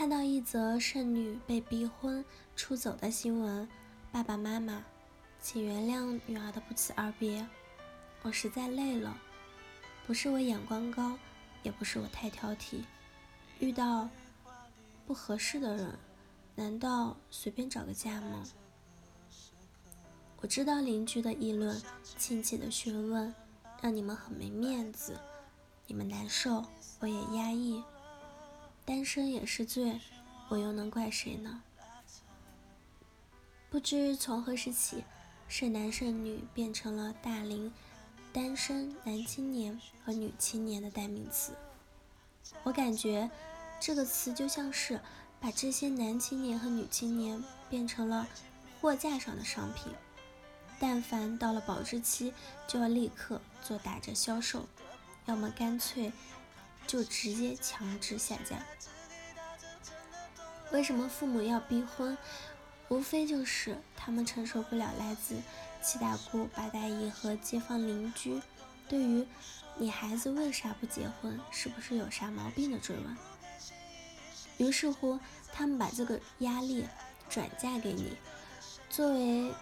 看到一则剩女被逼婚出走的新闻，爸爸妈妈，请原谅女儿的不辞而别。我实在累了，不是我眼光高，也不是我太挑剔，遇到不合适的人，难道随便找个嫁吗？我知道邻居的议论，亲戚的询问，让你们很没面子，你们难受，我也压抑。单身也是罪，我又能怪谁呢？不知从何时起，剩男剩女变成了大龄单身男青年和女青年的代名词。我感觉这个词就像是把这些男青年和女青年变成了货架上的商品，但凡到了保质期，就要立刻做打折销售，要么干脆。就直接强制下架。为什么父母要逼婚？无非就是他们承受不了来自七大姑八大姨和街坊邻居对于你孩子为啥不结婚，是不是有啥毛病的追问。于是乎，他们把这个压力转嫁给你。作为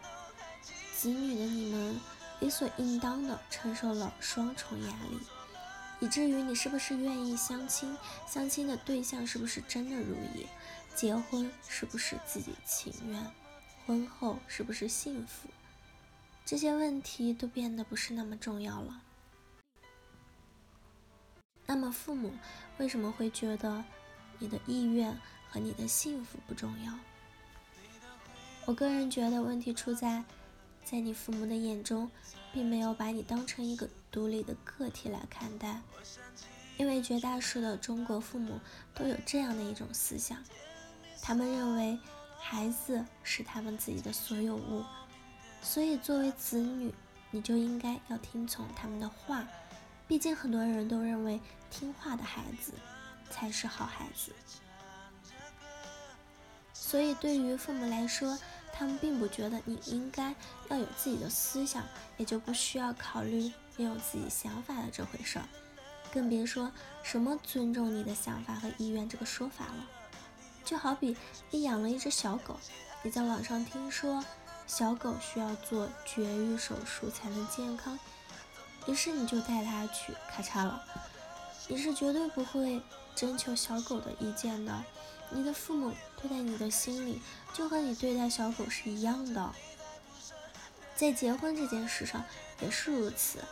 子女的你们，理所应当的承受了双重压力。以至于你是不是愿意相亲？相亲的对象是不是真的如意？结婚是不是自己情愿？婚后是不是幸福？这些问题都变得不是那么重要了。那么父母为什么会觉得你的意愿和你的幸福不重要？我个人觉得问题出在。在你父母的眼中，并没有把你当成一个独立的个体来看待，因为绝大数的中国父母都有这样的一种思想，他们认为孩子是他们自己的所有物，所以作为子女，你就应该要听从他们的话，毕竟很多人都认为听话的孩子才是好孩子，所以对于父母来说。他们并不觉得你应该要有自己的思想，也就不需要考虑没有自己想法的这回事儿，更别说什么尊重你的想法和意愿这个说法了。就好比你养了一只小狗，你在网上听说小狗需要做绝育手术才能健康，于是你就带它去，咔嚓了，你是绝对不会征求小狗的意见的。你的父母对待你的心理，就和你对待小狗是一样的。在结婚这件事上也是如此。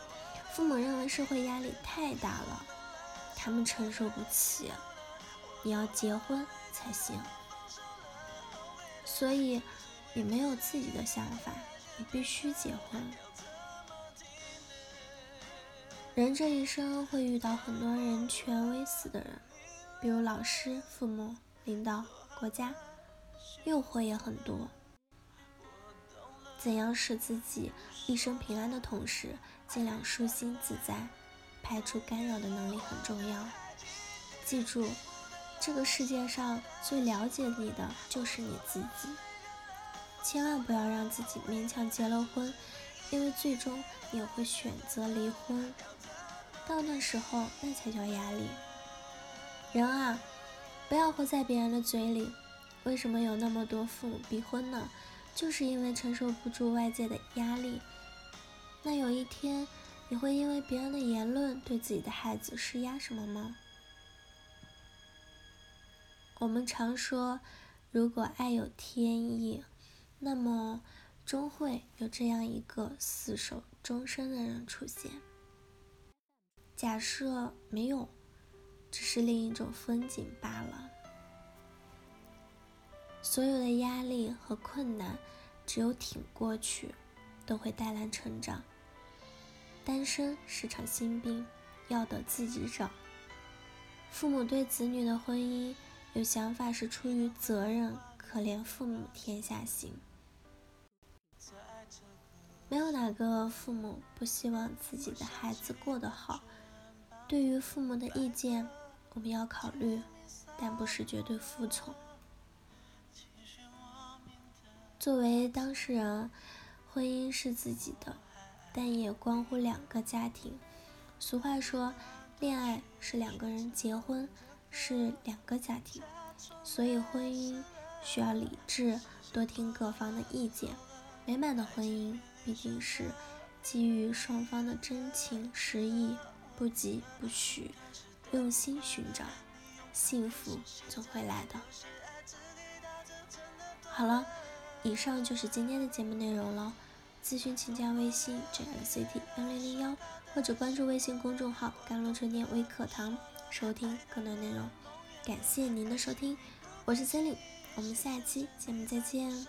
父母认为社会压力太大了，他们承受不起，你要结婚才行。所以你没有自己的想法，你必须结婚。人这一生会遇到很多人权威死的人，比如老师、父母。领导、国家，诱惑也很多。怎样使自己一生平安的同时，尽量舒心自在，排除干扰的能力很重要。记住，这个世界上最了解你的就是你自己。千万不要让自己勉强结了婚，因为最终你也会选择离婚。到那时候，那才叫压力。人啊！不要活在别人的嘴里。为什么有那么多父母逼婚呢？就是因为承受不住外界的压力。那有一天，你会因为别人的言论对自己的孩子施压什么吗？我们常说，如果爱有天意，那么终会有这样一个厮守终身的人出现。假设没有。只是另一种风景罢了。所有的压力和困难，只有挺过去，都会带来成长。单身是场心病，要得自己找。父母对子女的婚姻有想法，是出于责任。可怜父母天下行，没有哪个父母不希望自己的孩子过得好。对于父母的意见，我们要考虑，但不是绝对服从。作为当事人，婚姻是自己的，但也关乎两个家庭。俗话说，恋爱是两个人，结婚是两个家庭。所以婚姻需要理智，多听各方的意见。美满的婚姻毕竟是基于双方的真情实意，不急不徐，用心寻找，幸福总会来的。好了，以上就是今天的节目内容了。咨询请加微信 jlct 幺零零幺，或者关注微信公众号“甘露春天微课堂”，收听更多内容。感谢您的收听，我是森林我们下期节目再见。